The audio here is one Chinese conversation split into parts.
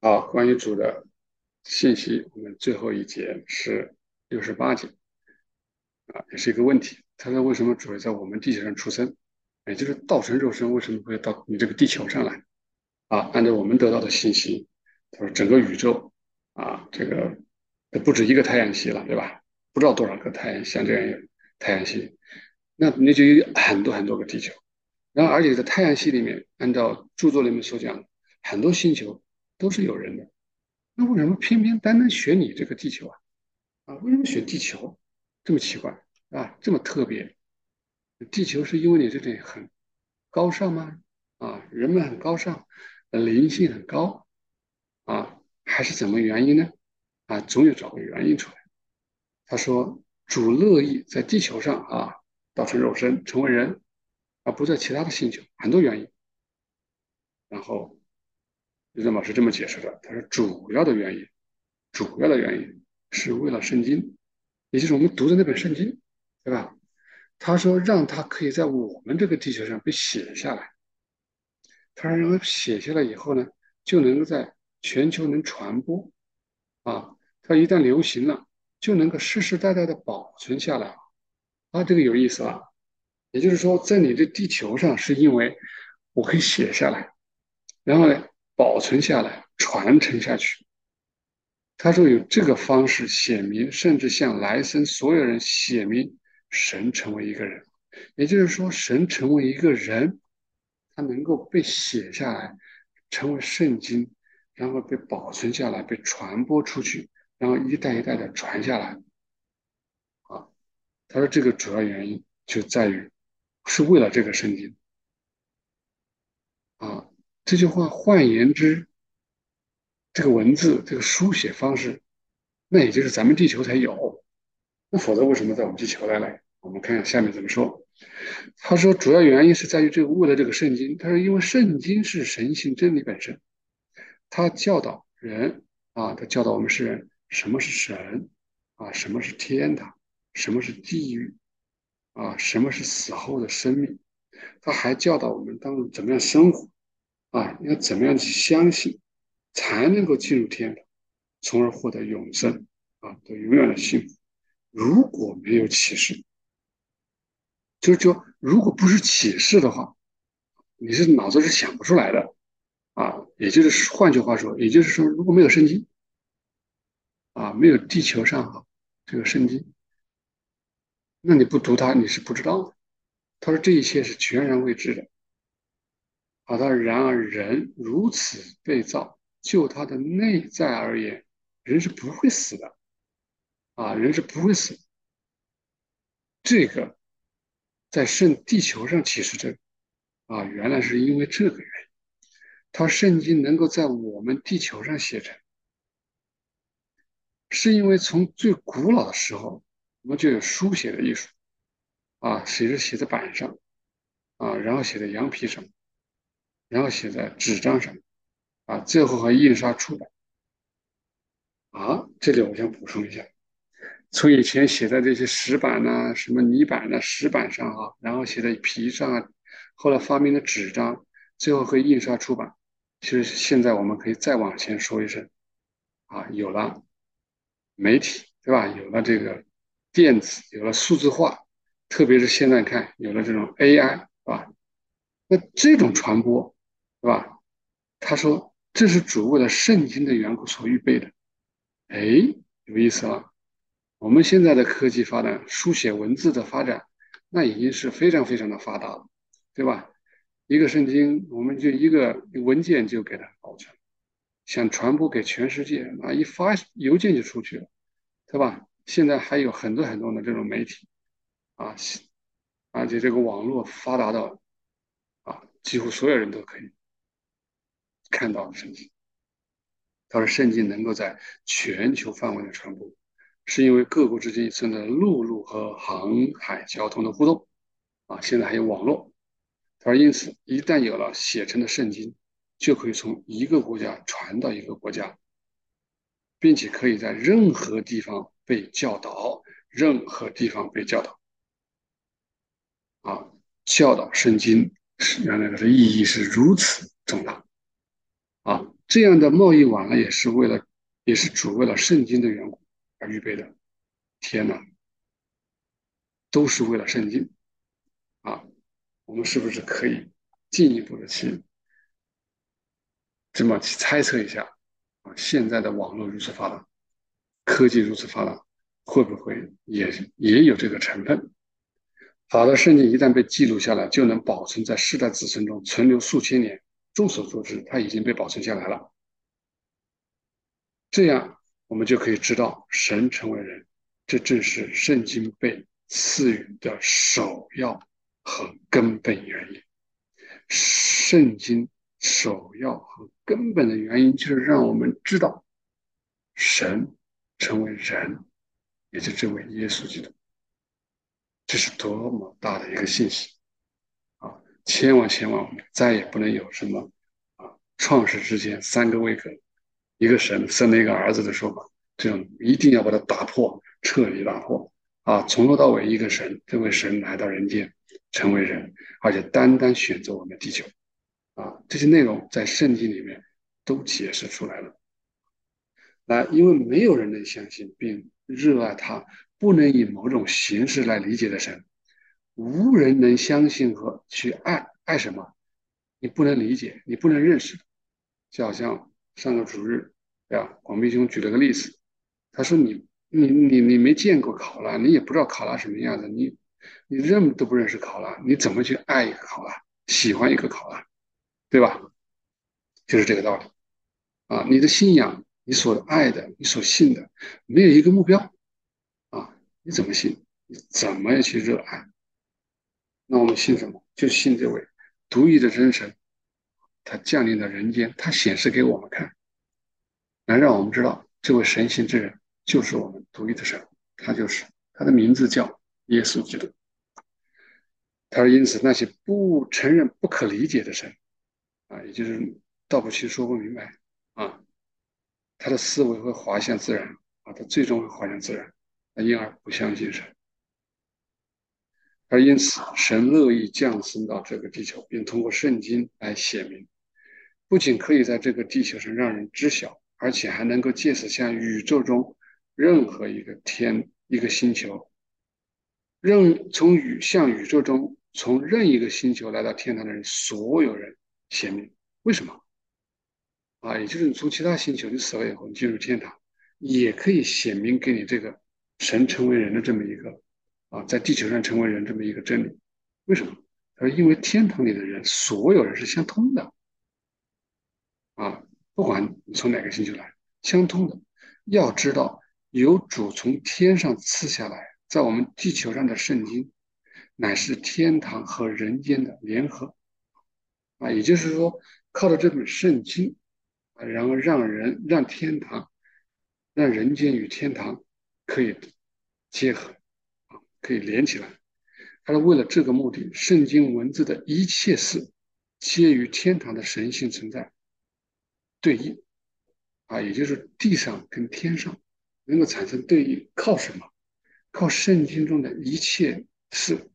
啊，关于主的信息，我们最后一节是六十八节啊，也是一个问题。他说：“为什么主要在我们地球上出生？也就是道成肉身，为什么会到你这个地球上来？”啊，按照我们得到的信息，他说整个宇宙啊，这个不止一个太阳系了，对吧？不知道多少个太阳像这样太阳系，那那就有很多很多个地球。然后，而且在太阳系里面，按照著作里面所讲，很多星球。都是有人的，那为什么偏偏单单选你这个地球啊？啊，为什么选地球？这么奇怪啊，这么特别？地球是因为你这里很高尚吗？啊，人们很高尚，灵性很高啊，还是怎么原因呢？啊，总有找个原因出来。他说，主乐意在地球上啊，造成肉身成为人，而不在其他的星球，很多原因。然后。任老师这么解释的，他说主要的原因，主要的原因是为了圣经，也就是我们读的那本圣经，对吧？他说让他可以在我们这个地球上被写下来，他认为写下来以后呢，就能够在全球能传播，啊，他一旦流行了，就能够世世代代的保存下来，啊，这个有意思啊，也就是说，在你的地球上，是因为我可以写下来，然后呢？保存下来，传承下去。他说有这个方式写明，甚至向来生所有人写明，神成为一个人，也就是说，神成为一个人，他能够被写下来，成为圣经，然后被保存下来，被传播出去，然后一代一代的传下来。啊，他说这个主要原因就在于，是为了这个圣经。啊。这句话换言之，这个文字这个书写方式，那也就是咱们地球才有，那否则为什么在我们地球来来？我们看看下面怎么说。他说，主要原因是在于这个为了这个圣经。他说，因为圣经是神性真理本身，他教导人啊，他教导我们是人什么是神啊，什么是天堂，什么是地狱啊，什么是死后的生命。他还教导我们当怎么样生活。啊，要怎么样去相信，才能够进入天堂，从而获得永生啊，得永远的幸福。如果没有启示，就是说，如果不是启示的话，你是脑子是想不出来的啊。也就是换句话说，也就是说，如果没有圣经啊，没有地球上哈这个圣经，那你不读它，你是不知道的。他说这一切是全然未知的。好的，然而人如此被造，就他的内在而言，人是不会死的，啊，人是不会死。这个在圣地球上启示这，啊，原来是因为这个原因，他圣经能够在我们地球上写成，是因为从最古老的时候，我们就有书写的艺术，啊，写着写在板上，啊，然后写在羊皮上。然后写在纸张上，啊，最后还印刷出版。啊，这里我想补充一下，从以前写在这些石板呐、什么泥板呐、石板上啊，然后写在皮上啊，后来发明的纸张，最后会印刷出版。其实现在我们可以再往前说一声，啊，有了媒体，对吧？有了这个电子，有了数字化，特别是现在看，有了这种 AI，是吧？那这种传播。是吧？他说这是主为了圣经的缘故所预备的。哎，有意思了。我们现在的科技发展，书写文字的发展，那已经是非常非常的发达了，对吧？一个圣经，我们就一个文件就给它保存，想传播给全世界，啊，一发邮件就出去了，对吧？现在还有很多很多的这种媒体，啊，而且这个网络发达到，啊，几乎所有人都可以。看到圣经，他说圣经能够在全球范围内传播，是因为各国之间存在陆路和航海交通的互动，啊，现在还有网络。他说，因此一旦有了写成的圣经，就可以从一个国家传到一个国家，并且可以在任何地方被教导，任何地方被教导。啊，教导圣经是原来的意义是如此重大。啊，这样的贸易往来也是为了，也是主为了圣经的缘故而预备的。天哪，都是为了圣经啊！我们是不是可以进一步的去这么去猜测一下啊？现在的网络如此发达，科技如此发达，会不会也也有这个成分？好的圣经一旦被记录下来，就能保存在世代子孙中，存留数千年。众所周知，它已经被保存下来了。这样，我们就可以知道，神成为人，这正是圣经被赐予的首要和根本原因。圣经首要和根本的原因，就是让我们知道，神成为人，也就这位耶稣基督。这是多么大的一个信息！千万千万，再也不能有什么啊，创世之前三个位格，一个神生了一个儿子的说法，这种一定要把它打破，彻底打破啊！从头到尾一个神，这位神来到人间，成为人，而且单单选择我们地球啊！这些内容在圣经里面都解释出来了。来，因为没有人能相信并热爱他。不能以某种形式来理解的神，无人能相信和去爱爱什么？你不能理解，你不能认识。就好像上个主日，对吧？广斌兄举了个例子，他说你你你你没见过考拉，你也不知道考拉什么样子，你你认都不认识考拉，你怎么去爱一个考拉，喜欢一个考拉，对吧？就是这个道理啊！你的信仰，你所爱的，你所信的，没有一个目标。啊你怎么信？你怎么去热爱？那我们信什么？就信这位独一的真神，他降临到人间，他显示给我们看，来让我们知道这位神性之人就是我们独一的神，他就是他的名字叫耶稣基督。他说：“因此那些不承认、不可理解的神，啊，也就是道不清、说不明白啊，他的思维会滑向自然啊，他最终会滑向自然。”因而不相信神，而因此神乐意降生到这个地球，并通过圣经来显明，不仅可以在这个地球上让人知晓，而且还能够借此向宇宙中任何一个天、一个星球，任从宇向宇宙中从任一个星球来到天堂的人，所有人显明。为什么？啊，也就是你从其他星球你死了以后，你进入天堂，也可以显明给你这个。神成为人的这么一个啊，在地球上成为人这么一个真理，为什么？他说：“因为天堂里的人，所有人是相通的啊，不管你从哪个星球来，相通的。要知道，有主从天上赐下来，在我们地球上的圣经，乃是天堂和人间的联合啊，也就是说，靠着这本圣经啊，然后让人让天堂，让人间与天堂。”可以结合，可以连起来。他说，为了这个目的，圣经文字的一切事皆与天堂的神性存在对应啊，也就是地上跟天上能够产生对应，靠什么？靠圣经中的一切事。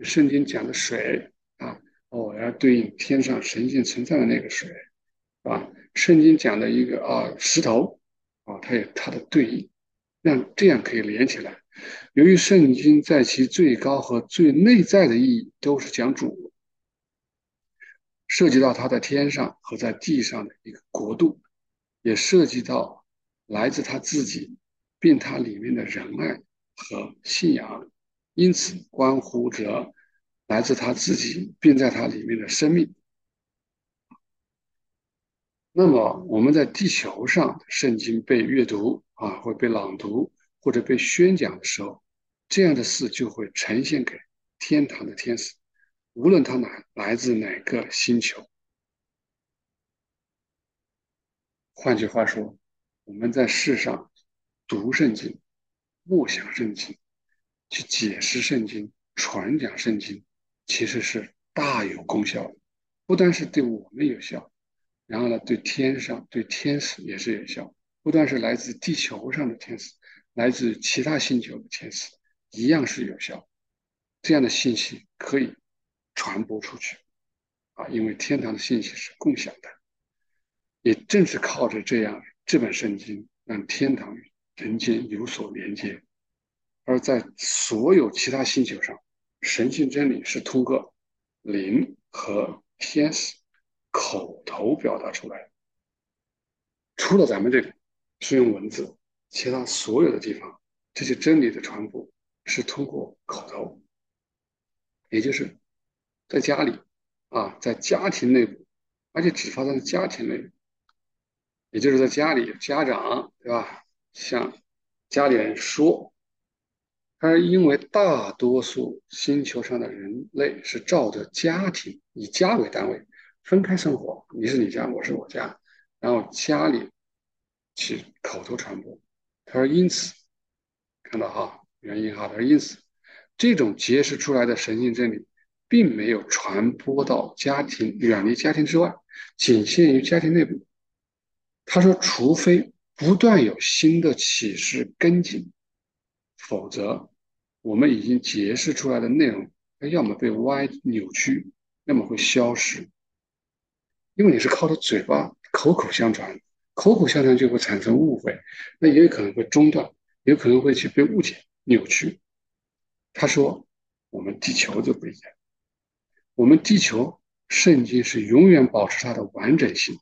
圣经讲的水啊，哦，要对应天上神性存在的那个水啊。圣经讲的一个啊石头啊，它有它的对应。让这样可以连起来。由于圣经在其最高和最内在的意义都是讲主，涉及到他在天上和在地上的一个国度，也涉及到来自他自己，并他里面的仁爱和信仰，因此关乎着来自他自己，并在他里面的生命。那么我们在地球上，圣经被阅读。啊，会被朗读或者被宣讲的时候，这样的事就会呈现给天堂的天使，无论他哪来自哪个星球。换句话说，我们在世上读圣经、默想圣经、去解释圣经、传讲圣经，其实是大有功效的。不单是对我们有效，然后呢，对天上、对天使也是有效。不但是来自地球上的天使，来自其他星球的天使，一样是有效。这样的信息可以传播出去，啊，因为天堂的信息是共享的。也正是靠着这样这本圣经，让天堂与人间有所连接。而在所有其他星球上，神性真理是通过灵和天使口头表达出来的。除了咱们这里是用文字，其他所有的地方，这些真理的传播是通过口头，也就是在家里啊，在家庭内部，而且只发生在家庭内部，也就是在家里，家长对吧？向家里人说。而因为大多数星球上的人类是照着家庭以家为单位分开生活，你是你家，我是我家，然后家里去口头传播。他说：“因此，看到哈原因哈，他说因此，这种揭示出来的神性真理，并没有传播到家庭远离家庭之外，仅限于家庭内部。”他说：“除非不断有新的启示跟进，否则。”我们已经揭示出来的内容，它要么被歪扭曲，要么会消失。因为你是靠着嘴巴口口相传，口口相传就会产生误会，那也有可能会中断，有可能会去被误解、扭曲。他说：“我们地球就不一样，我们地球圣经是永远保持它的完整性，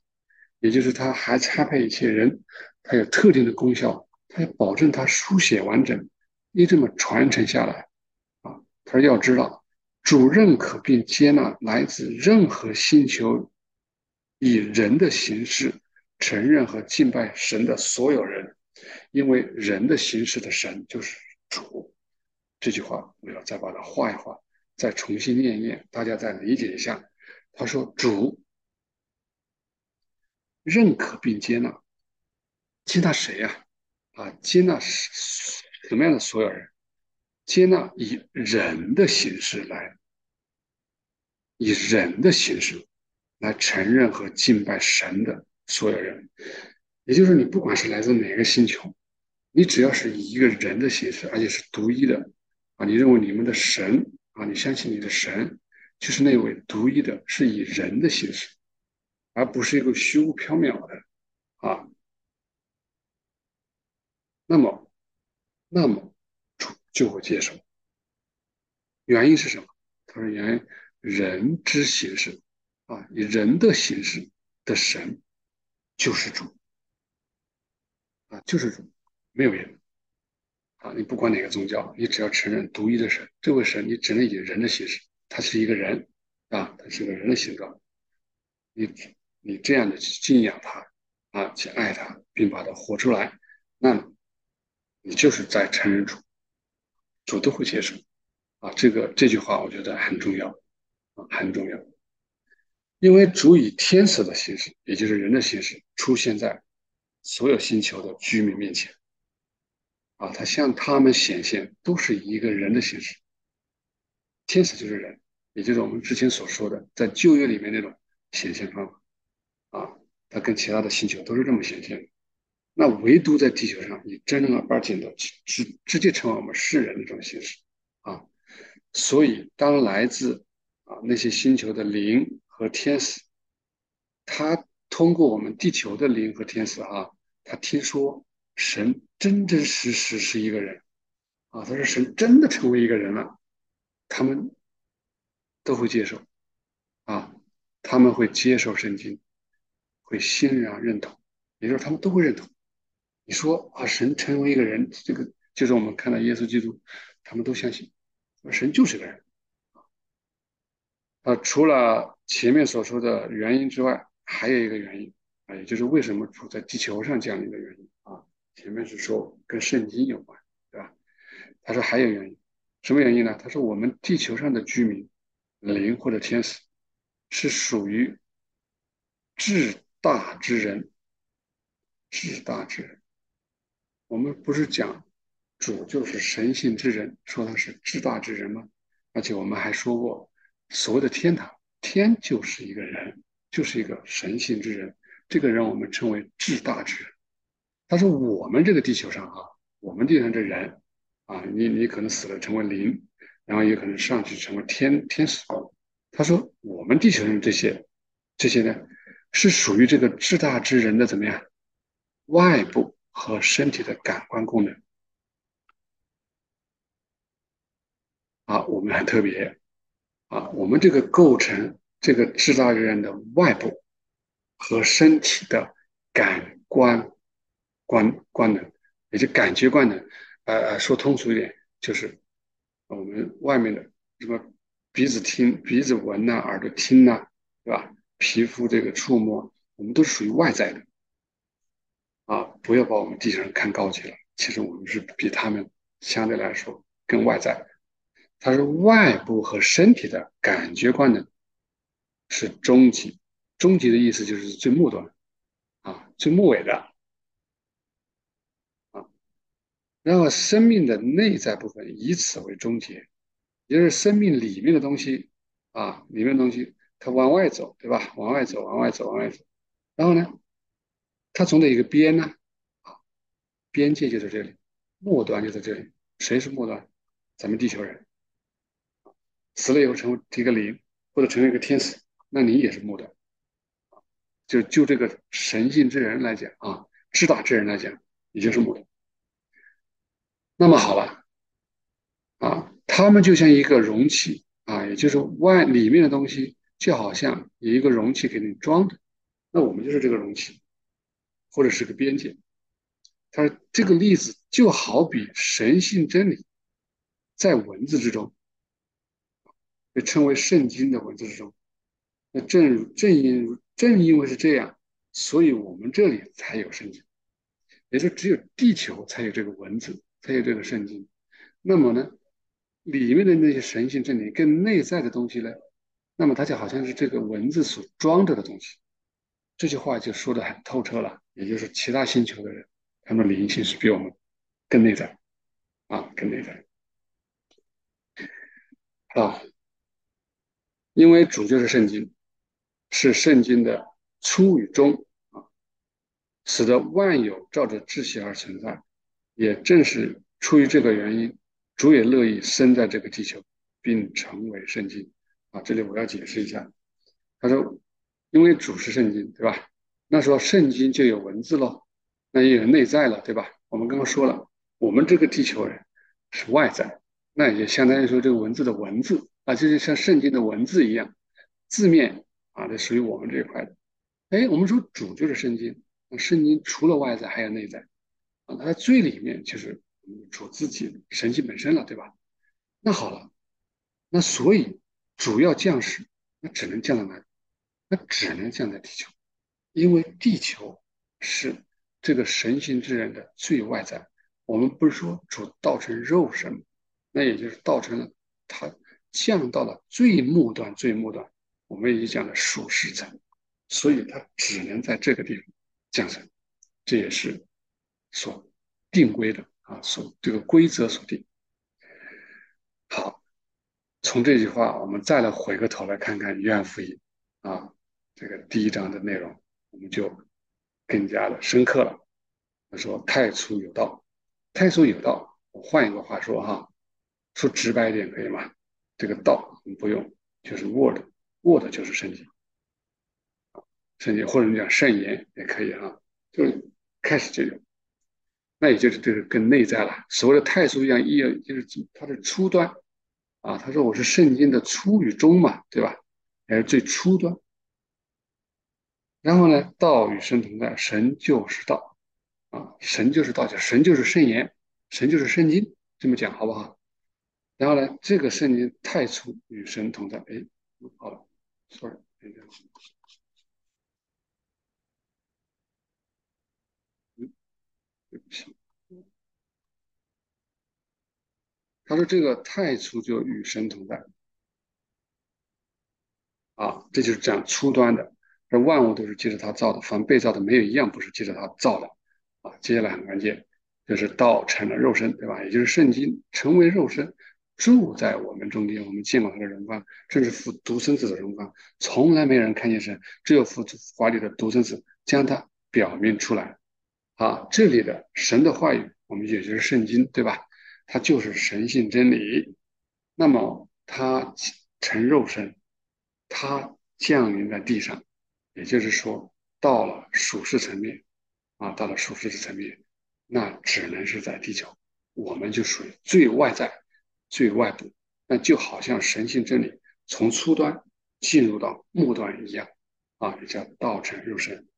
也就是它还参配一些人，它有特定的功效，它要保证它书写完整。”一这么传承下来，啊，他说要知道，主认可并接纳来自任何星球以人的形式承认和敬拜神的所有人，因为人的形式的神就是主。这句话我要再把它画一画，再重新念一念，大家再理解一下。他说主认可并接纳，接纳谁呀？啊，接纳。什么样的所有人接纳以人的形式来，以人的形式来承认和敬拜神的所有人，也就是你不管是来自哪个星球，你只要是以一个人的形式，而且是独一的啊，你认为你们的神啊，你相信你的神就是那位独一的，是以人的形式，而不是一个虚无缥缈的啊，那么。那么主就会接受，原因是什么？他说：“原因人之形式啊，以人的形式的神就是主啊，就是主，没有别的啊。你不管哪个宗教，你只要承认独一的神，这位神你只能以人的形式，他是一个人啊，他是个人的形状。你你这样的去敬仰他啊，去爱他，并把他活出来，那。”你就是在承认主，主都会接受啊。这个这句话我觉得很重要啊，很重要。因为主以天使的形式，也就是人的形式，出现在所有星球的居民面前啊，他向他们显现，都是以一个人的形式。天使就是人，也就是我们之前所说的在旧约里面那种显现方法啊，他跟其他的星球都是这么显现的。那唯独在地球上，以真正而简的直直接成为我们世人的这种形式啊，所以当来自啊那些星球的灵和天使，他通过我们地球的灵和天使啊，他听说神真真实实是一个人啊，他说神真的成为一个人了，他们都会接受啊，他们会接受圣经，会欣然认同，也就是他们都会认同。你说啊，神成为一个人，这个就是我们看到耶稣基督，他们都相信，神就是个人啊。除了前面所说的原因之外，还有一个原因啊，也就是为什么主在地球上降临的原因啊。前面是说跟圣经有关，对吧？他说还有原因，什么原因呢？他说我们地球上的居民，灵或者天使，是属于至大之人，至大之人。我们不是讲主就是神性之人，说他是至大之人吗？而且我们还说过，所谓的天堂，天就是一个人，就是一个神性之人。这个人我们称为至大之人。他说我们这个地球上啊，我们地上这人啊，你你可能死了成为灵，然后也可能上去成为天天使。他说我们地球上这些这些呢，是属于这个至大之人的怎么样？外部和身体的感官功能。啊，我们很特别啊，我们这个构成这个制造人的外部和身体的感官官官能，也就感觉官能。呃呃，说通俗一点，就是我们外面的什么鼻子听、鼻子闻呐，耳朵听呐，对吧？皮肤这个触摸，我们都是属于外在的。啊，不要把我们地球人看高级了，其实我们是比他们相对来说更外在。它是外部和身体的感觉观能是终极，终极的意思就是最末端，啊，最末尾的。啊然后生命的内在部分以此为终结，也就是生命里面的东西啊，里面的东西它往外走，对吧？往外走，往外走，往外走。然后呢，它总得有一个边呢，啊，边界就在这里，末端就在这里。谁是末端？咱们地球人。死了以后成为一个灵，或者成为一个天使，那你也是木的。就就这个神性之人来讲啊，至大之人来讲，你就是木的。那么好了，啊，他们就像一个容器啊，也就是外里面的东西，就好像有一个容器给你装的，那我们就是这个容器，或者是个边界。他说这个例子就好比神性真理在文字之中，被称为圣经的文字之中。那正正因正因为是这样，所以我们这里才有圣经，也就只有地球才有这个文字。才有这个圣经，那么呢，里面的那些神性真理更内在的东西呢，那么它就好像是这个文字所装着的东西。这句话就说的很透彻了，也就是其他星球的人，他们灵性是比我们更内在，啊，更内在。啊，因为主就是圣经，是圣经的初与终啊，使得万有照着秩序而存在。也正是出于这个原因，主也乐意生在这个地球，并成为圣经。啊，这里我要解释一下。他说，因为主是圣经，对吧？那时候圣经就有文字喽，那也有内在了，对吧？我们刚刚说了，我们这个地球人是外在，那也相当于说这个文字的文字啊，就是像圣经的文字一样，字面啊，这属于我们这一块的。哎，我们说主就是圣经，那圣经除了外在还有内在。啊，它最里面就是主自己神性本身了，对吧？那好了，那所以主要降世，那只能降在哪里？那只能降在地球，因为地球是这个神性之人的最外在。我们不是说主道成肉身，那也就是道成了他降到了最末端，最末端，我们已经讲了属世层，所以它只能在这个地方降生，这也是。所定规的啊，所这个规则所定。好，从这句话，我们再来回过头来看看约翰福音啊，这个第一章的内容，我们就更加的深刻了。他说：“太初有道，太初有道。”我换一个话说哈，说直白一点可以吗？这个道不用，就是 word，word 就是圣经，圣经或者你讲圣言也可以啊，就是开始就有。那也就是这个更内在了。所谓的太初一样一，就是它的初端啊。他说我是圣经的初与终嘛，对吧？还是最初端。然后呢，道与神同在，神就是道啊，神就是道，就神就是圣言，神就是圣经，这么讲好不好？然后呢，这个圣经太初与神同在，哎，好了，sorry，对不起，他说这个太初就与神同在啊，这就是这样初端的。这万物都是借着他造的，凡被造的没有一样不是借着他造的啊。接下来很关键，就是道成了肉身，对吧？也就是圣经成为肉身，住在我们中间，我们见过他的荣光，这是父独生子的荣光，从来没有人看见神，只有父怀里的独生子将他表明出来。啊，这里的神的话语，我们也就是圣经，对吧？它就是神性真理。那么它成肉身，它降临在地上，也就是说，到了属世层面，啊，到了属世的层面，那只能是在地球，我们就属于最外在、最外部，那就好像神性真理从初端进入到末端一样，啊，也叫道成肉身。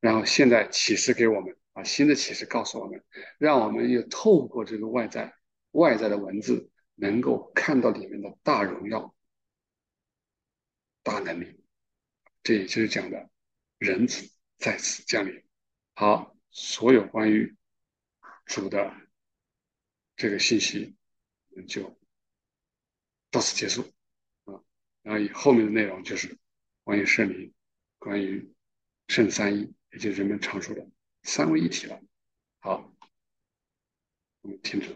然后现在启示给我们，啊，新的启示告诉我们，让我们又透过这个外在、外在的文字，能够看到里面的大荣耀、大能力。这也就是讲的，人子在此降临。好，所有关于主的这个信息，就到此结束啊。然后以后面的内容就是关于圣灵，关于圣三一，也就是人们常说的三位一体了。好，我们停止。